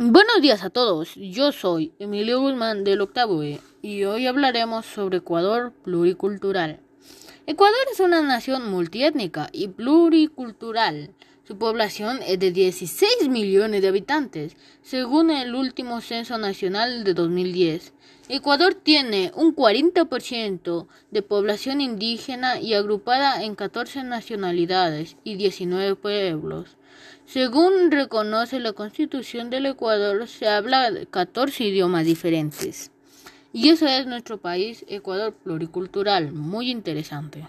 Buenos días a todos, yo soy Emilio Guzmán del octavo E y hoy hablaremos sobre Ecuador pluricultural. Ecuador es una nación multiétnica y pluricultural. Su población es de 16 millones de habitantes, según el último censo nacional de 2010. Ecuador tiene un 40% de población indígena y agrupada en 14 nacionalidades y 19 pueblos. Según reconoce la Constitución del Ecuador, se habla 14 idiomas diferentes. Y eso es nuestro país, Ecuador pluricultural, muy interesante.